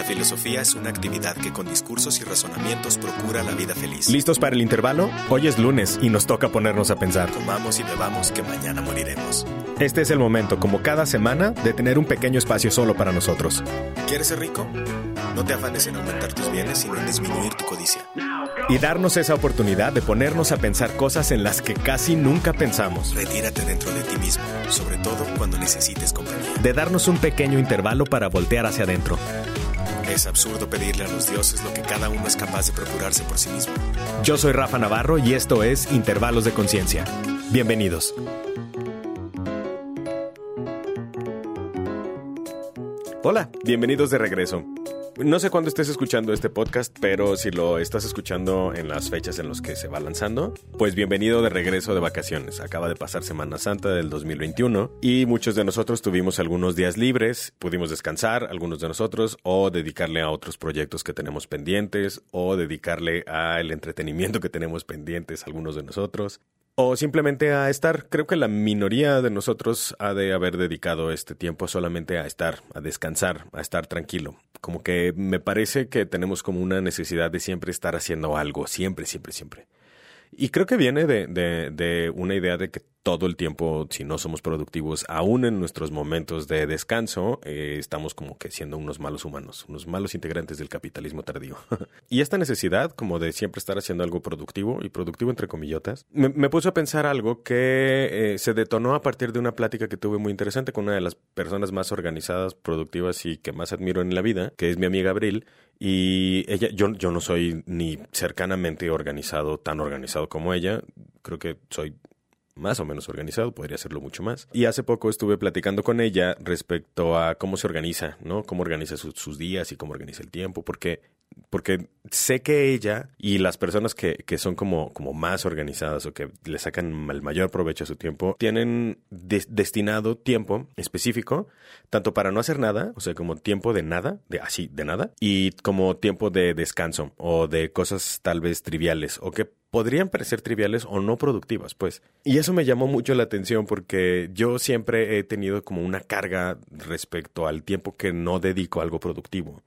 La filosofía es una actividad que con discursos y razonamientos procura la vida feliz. ¿Listos para el intervalo? Hoy es lunes y nos toca ponernos a pensar. Comamos y bebamos que mañana moriremos. Este es el momento, como cada semana, de tener un pequeño espacio solo para nosotros. ¿Quieres ser rico? No te afanes en aumentar tus bienes, sino en disminuir tu codicia. Y darnos esa oportunidad de ponernos a pensar cosas en las que casi nunca pensamos. Retírate dentro de ti mismo, sobre todo cuando necesites compañía. De darnos un pequeño intervalo para voltear hacia adentro. Es absurdo pedirle a los dioses lo que cada uno es capaz de procurarse por sí mismo. Yo soy Rafa Navarro y esto es Intervalos de Conciencia. Bienvenidos. Hola, bienvenidos de regreso. No sé cuándo estés escuchando este podcast, pero si lo estás escuchando en las fechas en las que se va lanzando, pues bienvenido de regreso de vacaciones. Acaba de pasar Semana Santa del 2021 y muchos de nosotros tuvimos algunos días libres, pudimos descansar, algunos de nosotros, o dedicarle a otros proyectos que tenemos pendientes, o dedicarle al entretenimiento que tenemos pendientes algunos de nosotros o simplemente a estar. Creo que la minoría de nosotros ha de haber dedicado este tiempo solamente a estar, a descansar, a estar tranquilo. Como que me parece que tenemos como una necesidad de siempre estar haciendo algo, siempre, siempre, siempre. Y creo que viene de, de, de, una idea de que todo el tiempo, si no somos productivos, aún en nuestros momentos de descanso, eh, estamos como que siendo unos malos humanos, unos malos integrantes del capitalismo tardío. y esta necesidad como de siempre estar haciendo algo productivo, y productivo entre comillotas, me, puso a pensar algo que eh, se detonó a partir de una plática que tuve muy interesante con una de las personas más organizadas, productivas y que más admiro en la vida, que es mi amiga Abril, y ella, yo, yo no soy ni cercanamente organizado, tan organizado como ella. Creo que soy más o menos organizado, podría serlo mucho más. Y hace poco estuve platicando con ella respecto a cómo se organiza, ¿no? Cómo organiza sus días y cómo organiza el tiempo, porque porque sé que ella y las personas que, que son como, como más organizadas o que le sacan el mayor provecho a su tiempo, tienen destinado tiempo específico, tanto para no hacer nada, o sea, como tiempo de nada, de así, de nada, y como tiempo de descanso o de cosas tal vez triviales o que podrían parecer triviales o no productivas, pues. Y eso me llamó mucho la atención porque yo siempre he tenido como una carga respecto al tiempo que no dedico a algo productivo.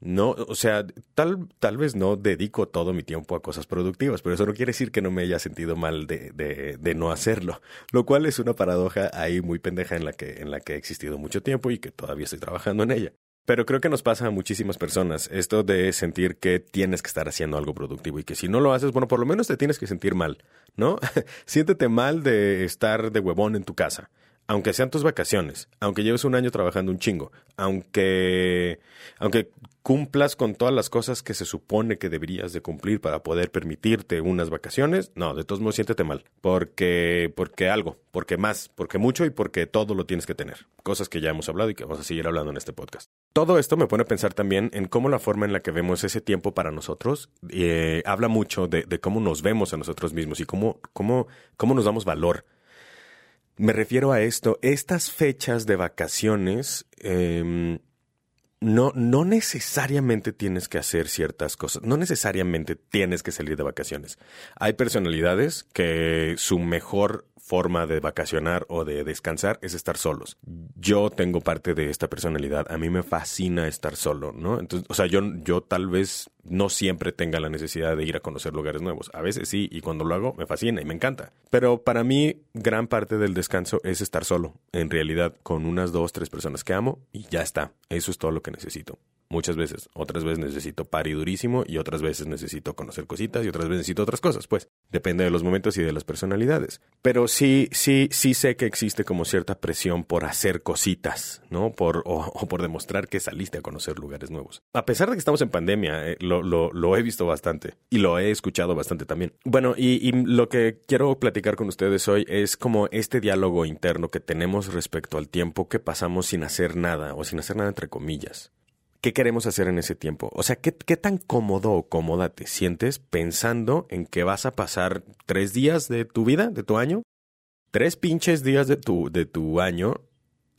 No, o sea, tal, tal vez no dedico todo mi tiempo a cosas productivas, pero eso no quiere decir que no me haya sentido mal de, de, de, no hacerlo, lo cual es una paradoja ahí muy pendeja en la que, en la que he existido mucho tiempo y que todavía estoy trabajando en ella. Pero creo que nos pasa a muchísimas personas esto de sentir que tienes que estar haciendo algo productivo y que si no lo haces, bueno, por lo menos te tienes que sentir mal, ¿no? Siéntete mal de estar de huevón en tu casa aunque sean tus vacaciones, aunque lleves un año trabajando un chingo, aunque, aunque cumplas con todas las cosas que se supone que deberías de cumplir para poder permitirte unas vacaciones, no, de todos modos siéntete mal, porque, porque algo, porque más, porque mucho y porque todo lo tienes que tener, cosas que ya hemos hablado y que vamos a seguir hablando en este podcast. Todo esto me pone a pensar también en cómo la forma en la que vemos ese tiempo para nosotros eh, habla mucho de, de, cómo nos vemos a nosotros mismos y cómo, cómo, cómo nos damos valor me refiero a esto, estas fechas de vacaciones eh, no, no necesariamente tienes que hacer ciertas cosas, no necesariamente tienes que salir de vacaciones. Hay personalidades que su mejor forma de vacacionar o de descansar es estar solos. Yo tengo parte de esta personalidad, a mí me fascina estar solo, ¿no? Entonces, o sea, yo, yo tal vez no siempre tenga la necesidad de ir a conocer lugares nuevos. A veces sí, y cuando lo hago me fascina y me encanta. Pero para mí, gran parte del descanso es estar solo, en realidad, con unas dos, tres personas que amo y ya está. Eso es todo lo que necesito muchas veces. Otras veces necesito pari durísimo y otras veces necesito conocer cositas y otras veces necesito otras cosas, pues. Depende de los momentos y de las personalidades. Pero sí, sí, sí sé que existe como cierta presión por hacer cositas, ¿no? Por, o, por demostrar que saliste a conocer lugares nuevos. A pesar de que estamos en pandemia, eh, lo, lo, lo, he visto bastante y lo he escuchado bastante también. Bueno, y, y lo que quiero platicar con ustedes hoy es como este diálogo interno que tenemos respecto al tiempo que pasamos sin hacer nada o sin hacer nada entre comillas. ¿Qué queremos hacer en ese tiempo? O sea, ¿qué, ¿qué, tan cómodo o cómoda te sientes pensando en que vas a pasar tres días de tu vida, de tu año? Tres pinches días de tu, de tu año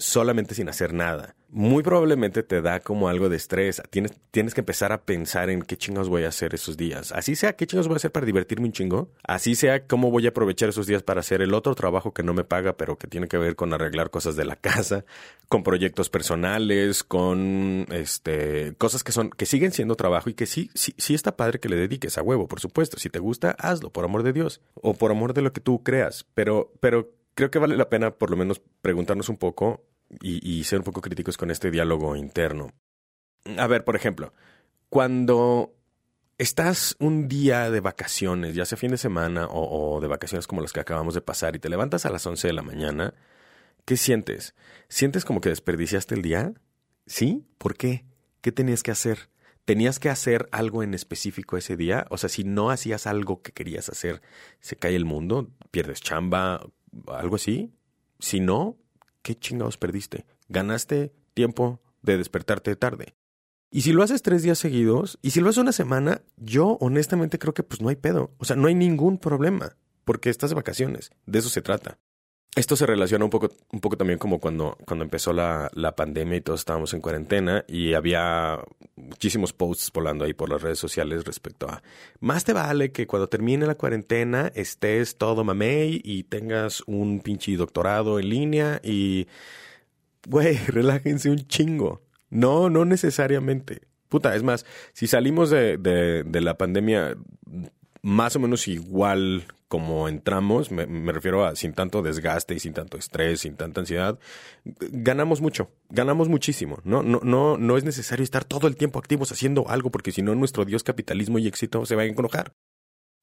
solamente sin hacer nada. Muy probablemente te da como algo de estrés. Tienes, tienes que empezar a pensar en qué chingos voy a hacer esos días. Así sea, qué chingos voy a hacer para divertirme un chingo. Así sea, cómo voy a aprovechar esos días para hacer el otro trabajo que no me paga, pero que tiene que ver con arreglar cosas de la casa, con proyectos personales, con este cosas que son, que siguen siendo trabajo y que sí, sí, sí está padre que le dediques a huevo, por supuesto. Si te gusta, hazlo, por amor de Dios. O por amor de lo que tú creas. Pero, pero creo que vale la pena por lo menos preguntarnos un poco y, ser un poco críticos con este diálogo interno. A ver, por ejemplo, cuando estás un día de vacaciones, ya sea fin de semana o, de vacaciones como las que acabamos de pasar, y te levantas a las 11 de la mañana, ¿qué sientes? ¿Sientes como que desperdiciaste el día? ¿Sí? ¿Por qué? ¿Qué tenías que hacer? ¿Tenías que hacer algo en específico ese día? O sea, si no hacías algo que querías hacer, ¿se cae el mundo? ¿Pierdes chamba? ¿Algo así? Si no, ¿qué chingados perdiste? Ganaste tiempo de despertarte tarde. Y si lo haces tres días seguidos, y si lo haces una semana, yo honestamente creo que pues no hay pedo. O sea, no hay ningún problema, porque estás de vacaciones. De eso se trata. Esto se relaciona un poco, un poco también como cuando, cuando empezó la, la pandemia y todos estábamos en cuarentena y había muchísimos posts volando ahí por las redes sociales respecto a más te vale que cuando termine la cuarentena estés todo mamey y tengas un pinche doctorado en línea y güey, relájense un chingo. No, no necesariamente. Puta, es más, si salimos de, de, de la pandemia más o menos igual como entramos, me, refiero a sin tanto desgaste y sin tanto estrés, sin tanta ansiedad, ganamos mucho, ganamos muchísimo. No, no, no, no es necesario estar todo el tiempo activos haciendo algo, porque si no, nuestro Dios capitalismo y éxito se va a enojar.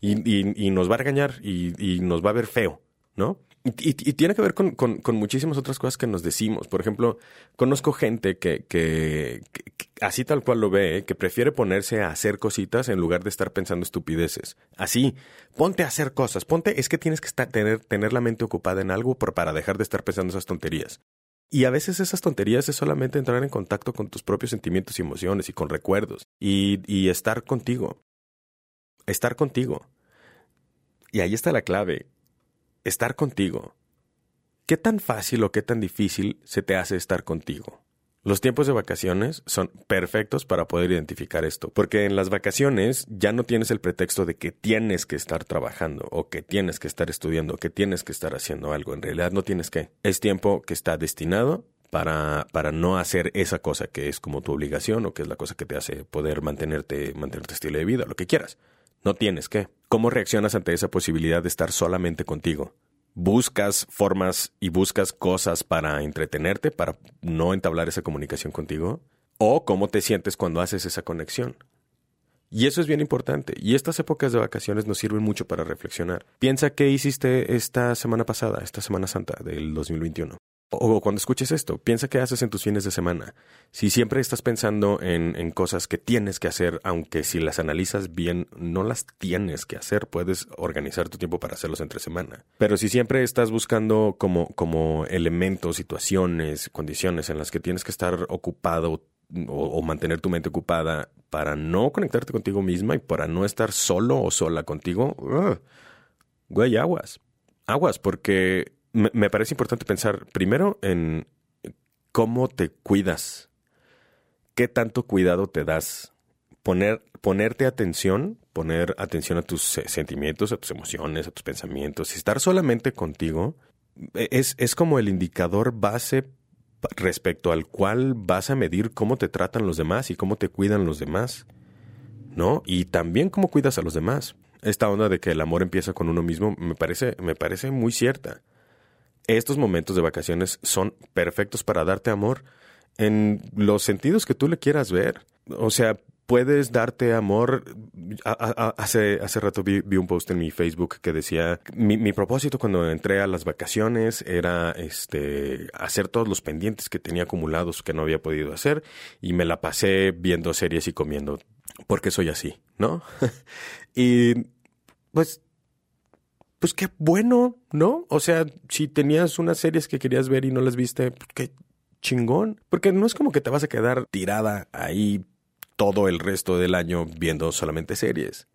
Y, y, nos va a regañar y, y, nos va a ver feo, ¿no? Y, tiene que ver con, con, muchísimas otras cosas que nos decimos. Por ejemplo, conozco gente que, que, así tal cual lo ve, que prefiere ponerse a hacer cositas en lugar de estar pensando estupideces. Así, ponte a hacer cosas. Ponte, es que tienes que estar, tener, tener la mente ocupada en algo para dejar de estar pensando esas tonterías. Y a veces esas tonterías es solamente entrar en contacto con tus propios sentimientos y emociones y con recuerdos. Y, y estar contigo. Estar contigo. Y ahí está la clave estar contigo. ¿Qué tan fácil o qué tan difícil se te hace estar contigo? Los tiempos de vacaciones son perfectos para poder identificar esto, porque en las vacaciones ya no tienes el pretexto de que tienes que estar trabajando o que tienes que estar estudiando o que tienes que estar haciendo algo. En realidad no tienes que. Es tiempo que está destinado para, para no hacer esa cosa que es como tu obligación o que es la cosa que te hace poder mantenerte, mantenerte estilo de vida, lo que quieras. No tienes que. ¿Cómo reaccionas ante esa posibilidad de estar solamente contigo? ¿Buscas formas y buscas cosas para entretenerte, para no entablar esa comunicación contigo? ¿O cómo te sientes cuando haces esa conexión? Y eso es bien importante. Y estas épocas de vacaciones nos sirven mucho para reflexionar. Piensa qué hiciste esta semana pasada, esta Semana Santa del 2021. O cuando escuches esto, piensa qué haces en tus fines de semana. Si siempre estás pensando en, cosas que tienes que hacer, aunque si las analizas bien, no las tienes que hacer, puedes organizar tu tiempo para hacerlos entre semana. Pero si siempre estás buscando como, como elementos, situaciones, condiciones en las que tienes que estar ocupado o, mantener tu mente ocupada para no conectarte contigo misma y para no estar solo o sola contigo, güey, aguas. Aguas, porque me, parece importante pensar primero en cómo te cuidas, qué tanto cuidado te das, poner, ponerte atención, poner atención a tus sentimientos, a tus emociones, a tus pensamientos, estar solamente contigo e, es, es como el indicador base respecto al cual vas a medir cómo te tratan los demás y cómo te cuidan los demás, ¿no? Y también cómo cuidas a los demás. Esta onda de que el amor empieza con uno mismo me parece, me parece muy cierta estos momentos de vacaciones son perfectos para darte amor en los sentidos que tú le quieras ver. O sea, puedes darte amor. hace, hace rato vi, un post en mi Facebook que decía, mi, propósito cuando entré a las vacaciones era este, hacer todos los pendientes que tenía acumulados que no había podido hacer y me la pasé viendo series y comiendo porque soy así, ¿no? y pues pues qué bueno, ¿no? O sea, si tenías unas series que querías ver y no las viste, pues qué chingón. Porque no es como que te vas a quedar tirada ahí todo el resto del año viendo solamente series.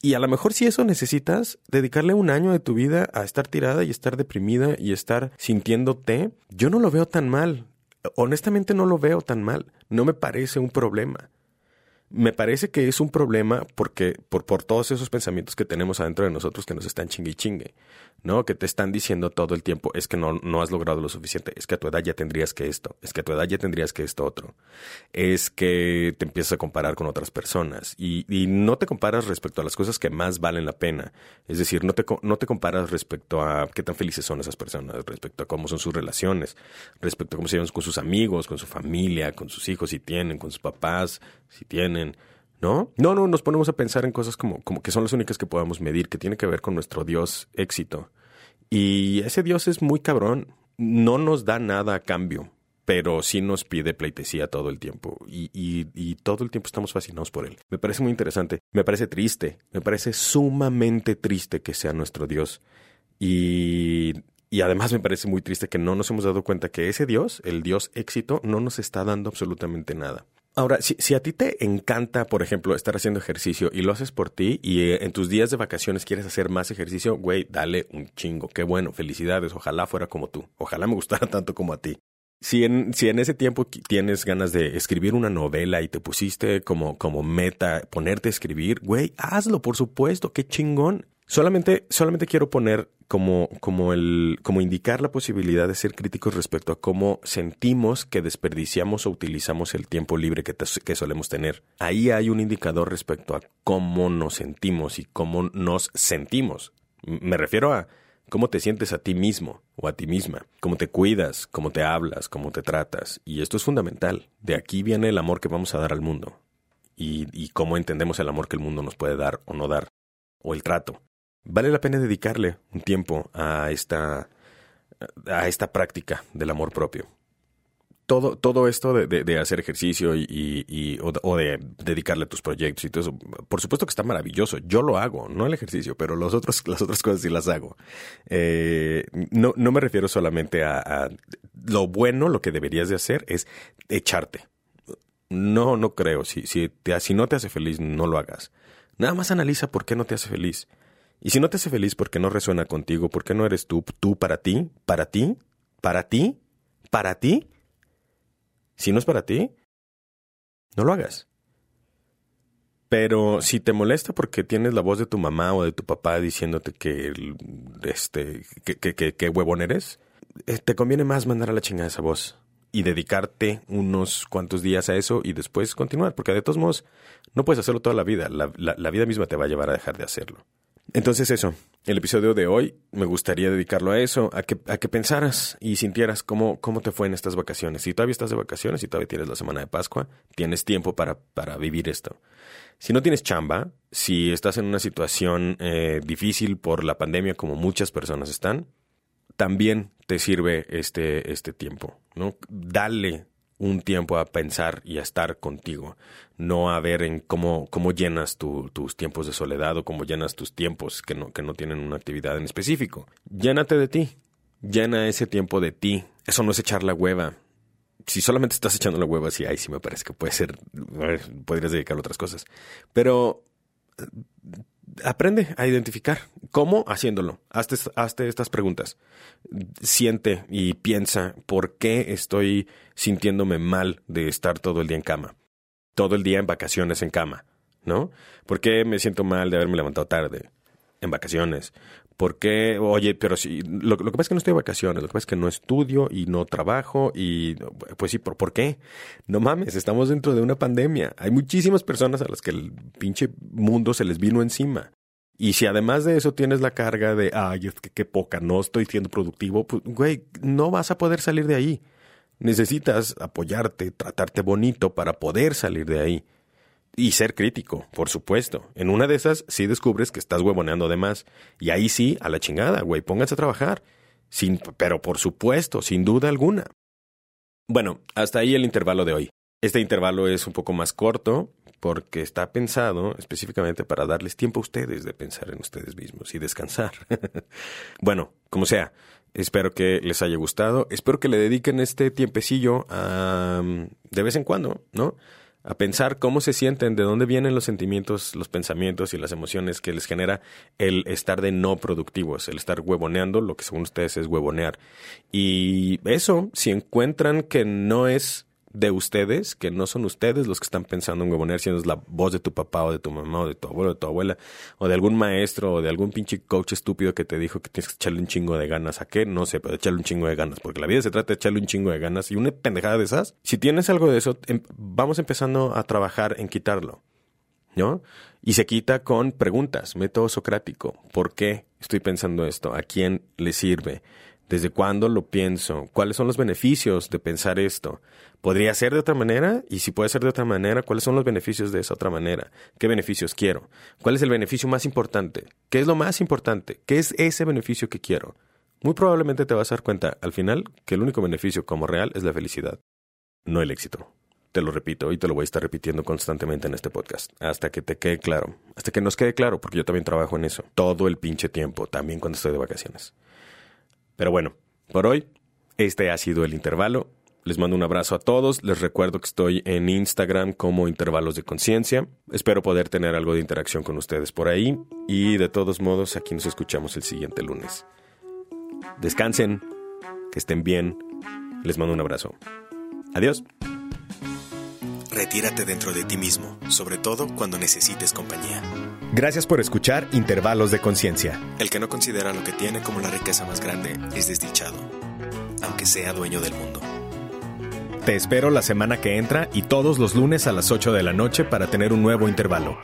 Y a lo mejor si eso necesitas, dedicarle un año de tu vida a estar tirada y estar deprimida y estar sintiéndote, yo no lo veo tan mal. Honestamente no lo veo tan mal. No me parece un problema me parece que es un problema porque por, por todos esos pensamientos que tenemos adentro de nosotros que nos están chingue y chingue, ¿no? Que te están diciendo todo el tiempo, es que no, no has logrado lo suficiente, es que a tu edad ya tendrías que esto, es que a tu edad ya tendrías que esto otro, es que te empiezas a comparar con otras personas y, y no te comparas respecto a las cosas que más valen la pena. Es decir, no te, no te comparas respecto a qué tan felices son esas personas, respecto a cómo son sus relaciones, respecto a cómo se llevan con sus amigos, con su familia, con sus hijos si tienen, con sus papás si tienen. ¿No? No, no, nos ponemos a pensar en cosas como, como que son las únicas que podemos medir, que tiene que ver con nuestro Dios éxito. Y ese Dios es muy cabrón, no nos da nada a cambio, pero sí nos pide pleitesía todo el tiempo y, y, y, todo el tiempo estamos fascinados por él. Me parece muy interesante, me parece triste, me parece sumamente triste que sea nuestro Dios. Y, y además me parece muy triste que no nos hemos dado cuenta que ese Dios, el Dios éxito, no nos está dando absolutamente nada. Ahora, si, si, a ti te encanta, por ejemplo, estar haciendo ejercicio y lo haces por ti y eh, en tus días de vacaciones quieres hacer más ejercicio, güey, dale un chingo. Qué bueno, felicidades. Ojalá fuera como tú. Ojalá me gustara tanto como a ti. Si en, si en ese tiempo tienes ganas de escribir una novela y te pusiste como, como meta ponerte a escribir, güey, hazlo, por supuesto, qué chingón. Solamente, solamente quiero poner como, como, el, como indicar la posibilidad de ser críticos respecto a cómo sentimos que desperdiciamos o utilizamos el tiempo libre que, que solemos tener. Ahí hay un indicador respecto a cómo nos sentimos y cómo nos sentimos. Me refiero a cómo te sientes a ti mismo o a ti misma, cómo te cuidas, cómo te hablas, cómo te tratas. Y esto es fundamental. De aquí viene el amor que vamos a dar al mundo y cómo entendemos el amor que el mundo nos puede dar o no dar, o el trato vale la pena dedicarle un tiempo a esta, a esta práctica del amor propio. Todo, todo esto de, de, hacer ejercicio y, y, o, de dedicarle a tus proyectos y todo eso, por supuesto que está maravilloso. Yo lo hago, no el ejercicio, pero las otras cosas sí las hago. Eh, no, no me refiero solamente a, a lo bueno, lo que deberías de hacer es echarte. No, no creo. Si, si, te, si no te hace feliz, no lo hagas. Nada más analiza por qué no te hace feliz. Y si no te hace feliz porque no resuena contigo, porque no eres tú, tú para ti, para ti, para ti, para ti, si no es para ti, no lo hagas. Pero si te molesta porque tienes la voz de tu mamá o de tu papá diciéndote que, este, que, que, que, huevón eres, eh, te conviene más mandar a la chingada esa voz y dedicarte unos cuantos días a eso y después continuar, porque de todos modos no puedes hacerlo toda la vida, la, la vida misma te va a llevar a dejar de hacerlo. Entonces eso, el episodio de hoy me gustaría dedicarlo a eso, a que, a que pensaras y sintieras cómo, cómo te fue en estas vacaciones. Si todavía estás de vacaciones, si todavía tienes la semana de Pascua, tienes tiempo para, para vivir esto. Si no tienes chamba, si estás en una situación eh, difícil por la pandemia como muchas personas están, también te sirve este, este tiempo, ¿no? Dale un tiempo a pensar y a estar contigo, no a ver en cómo, cómo llenas tus tiempos de soledad o cómo llenas tus tiempos que no, que no tienen una actividad en específico. Llénate de ti, llena ese tiempo de ti. Eso no es echar la hueva. Si solamente estás echando la hueva, sí, ahí sí me parece que puede ser, podrías dedicar a otras cosas. Pero aprende a identificar. ¿Cómo? Haciéndolo. Hazte, hazte, estas preguntas. Siente y piensa por qué estoy sintiéndome mal de estar todo el día en cama. Todo el día en vacaciones en cama, ¿no? ¿Por qué me siento mal de haberme levantado tarde en vacaciones? ¿Por qué? Oye, pero si lo, que pasa es que no estoy de vacaciones, lo que pasa es que no estudio y no trabajo y pues sí, ¿por, ¿por qué? No mames, estamos dentro de una pandemia. Hay muchísimas personas a las que el pinche mundo se les vino encima. Y si además de eso tienes la carga de, ay, es que qué poca, no estoy siendo productivo, pues, güey, no vas a poder salir de ahí. Necesitas apoyarte, tratarte bonito para poder salir de ahí. Y ser crítico, por supuesto. En una de esas sí descubres que estás huevoneando de más. Y ahí sí, a la chingada, güey, pónganse a trabajar. Sin, pero por supuesto, sin duda alguna. Bueno, hasta ahí el intervalo de hoy. Este intervalo es un poco más corto porque está pensado específicamente para darles tiempo a ustedes de pensar en ustedes mismos y descansar. bueno, como sea, espero que les haya gustado. Espero que le dediquen este tiempecillo a, de vez en cuando, ¿no? A pensar cómo se sienten, de dónde vienen los sentimientos, los pensamientos y las emociones que les genera el estar de no productivos, el estar huevoneando, lo que según ustedes es huevonear. Y eso, si encuentran que no es de ustedes, que no son ustedes los que están pensando en huevonear, sino es la voz de tu papá o de tu mamá o de tu abuelo o de tu abuela, o de algún maestro o de algún pinche coach estúpido que te dijo que tienes que echarle un chingo de ganas. ¿A qué? No sé, pero echarle un chingo de ganas, porque la vida se trata de echarle un chingo de ganas y una pendejada de esas. Si tienes algo de eso, em, vamos empezando a trabajar en quitarlo. ¿No? Y se quita con preguntas, método socrático. ¿Por qué estoy pensando esto? ¿A quién le sirve? ¿Desde cuándo lo pienso? ¿Cuáles son los beneficios de pensar esto? ¿Podría ser de otra manera? Y si puede ser de otra manera, ¿cuáles son los beneficios de esa otra manera? ¿Qué beneficios quiero? ¿Cuál es el beneficio más importante? ¿Qué es lo más importante? ¿Qué es ese beneficio que quiero? Muy probablemente te vas a dar cuenta al final que el único beneficio como real es la felicidad, no el éxito. Te lo repito y te lo voy a estar repitiendo constantemente en este podcast, hasta que te quede claro, hasta que nos quede claro, porque yo también trabajo en eso, todo el pinche tiempo, también cuando estoy de vacaciones. Pero bueno, por hoy, este ha sido el intervalo. Les mando un abrazo a todos. Les recuerdo que estoy en Instagram como Intervalos de Conciencia. Espero poder tener algo de interacción con ustedes por ahí. Y de todos modos, aquí nos escuchamos el siguiente lunes. Descansen, que estén bien. Les mando un abrazo. Adiós. Retírate dentro de ti mismo, sobre todo cuando necesites compañía. Gracias por escuchar Intervalos de Conciencia. El que no considera lo que tiene como la riqueza más grande es desdichado, aunque sea dueño del mundo. Te espero la semana que entra y todos los lunes a las 8 de la noche para tener un nuevo intervalo.